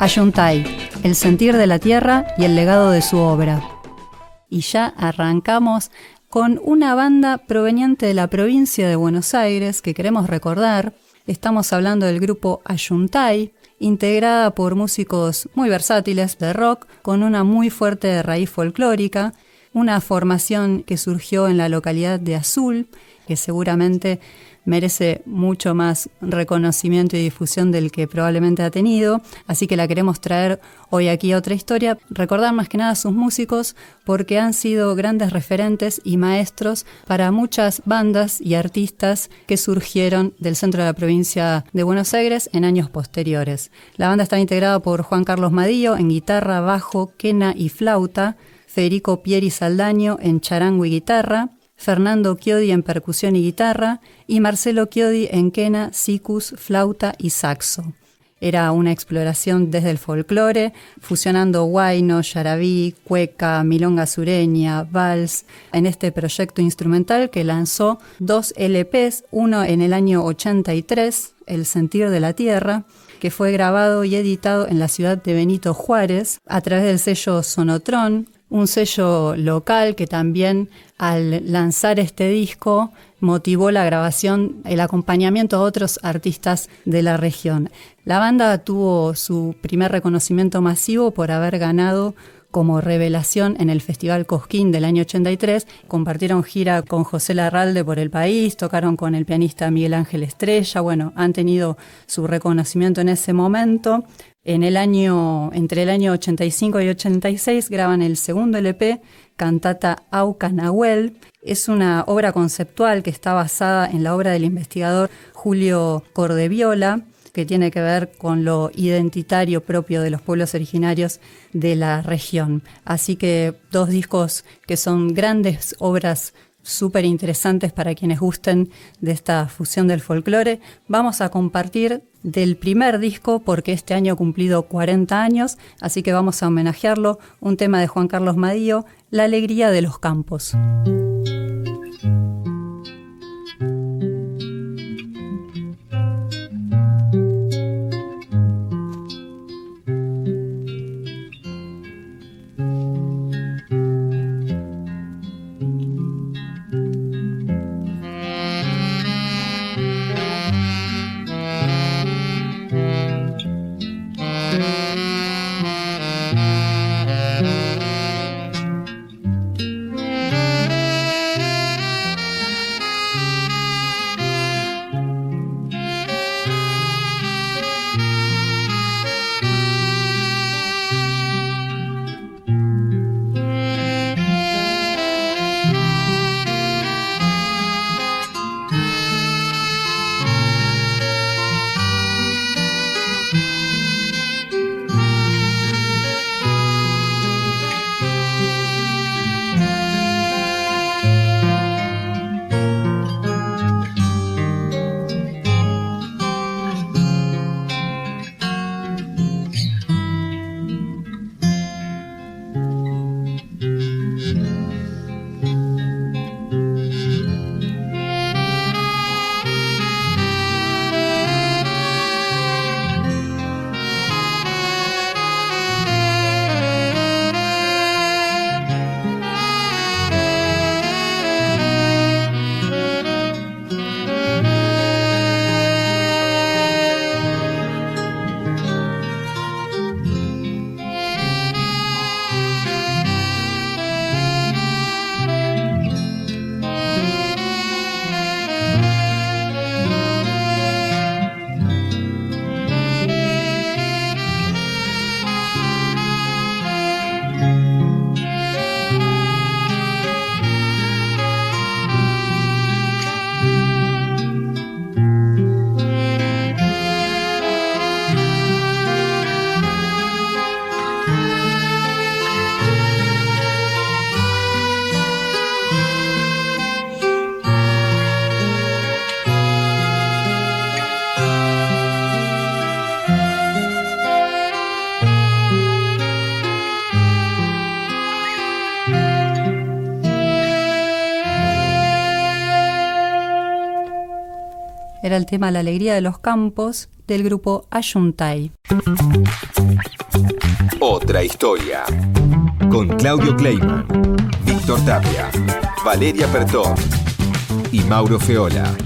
Ayuntay, el sentir de la tierra y el legado de su obra. Y ya arrancamos con una banda proveniente de la provincia de Buenos Aires que queremos recordar. Estamos hablando del grupo Ayuntay, integrada por músicos muy versátiles de rock con una muy fuerte raíz folclórica, una formación que surgió en la localidad de Azul, que seguramente merece mucho más reconocimiento y difusión del que probablemente ha tenido, así que la queremos traer hoy aquí a otra historia, recordar más que nada a sus músicos porque han sido grandes referentes y maestros para muchas bandas y artistas que surgieron del centro de la provincia de Buenos Aires en años posteriores. La banda está integrada por Juan Carlos Madillo en guitarra, bajo, quena y flauta, Federico Pieri Saldaño en charango y guitarra, Fernando Chiodi en percusión y guitarra y Marcelo Chiodi en quena, sicus, flauta y saxo. Era una exploración desde el folclore, fusionando guayno, yarabí, cueca, milonga sureña, vals, en este proyecto instrumental que lanzó dos LPs, uno en el año 83, El sentir de la tierra, que fue grabado y editado en la ciudad de Benito Juárez a través del sello Sonotron, un sello local que también al lanzar este disco motivó la grabación, el acompañamiento a otros artistas de la región. La banda tuvo su primer reconocimiento masivo por haber ganado como revelación en el Festival Cosquín del año 83. Compartieron gira con José Larralde por el país, tocaron con el pianista Miguel Ángel Estrella. Bueno, han tenido su reconocimiento en ese momento. En el año, entre el año 85 y 86 graban el segundo LP, Cantata Auca Nahuel. Es una obra conceptual que está basada en la obra del investigador Julio Cordeviola, que tiene que ver con lo identitario propio de los pueblos originarios de la región. Así que dos discos que son grandes obras súper interesantes para quienes gusten de esta fusión del folclore. Vamos a compartir del primer disco porque este año ha cumplido 40 años, así que vamos a homenajearlo, un tema de Juan Carlos Madío, La alegría de los campos. Mm-hmm. Era el tema La alegría de los campos del grupo Ayuntay. Otra historia. Con Claudio Kleiman, Víctor Tapia, Valeria Pertón y Mauro Feola.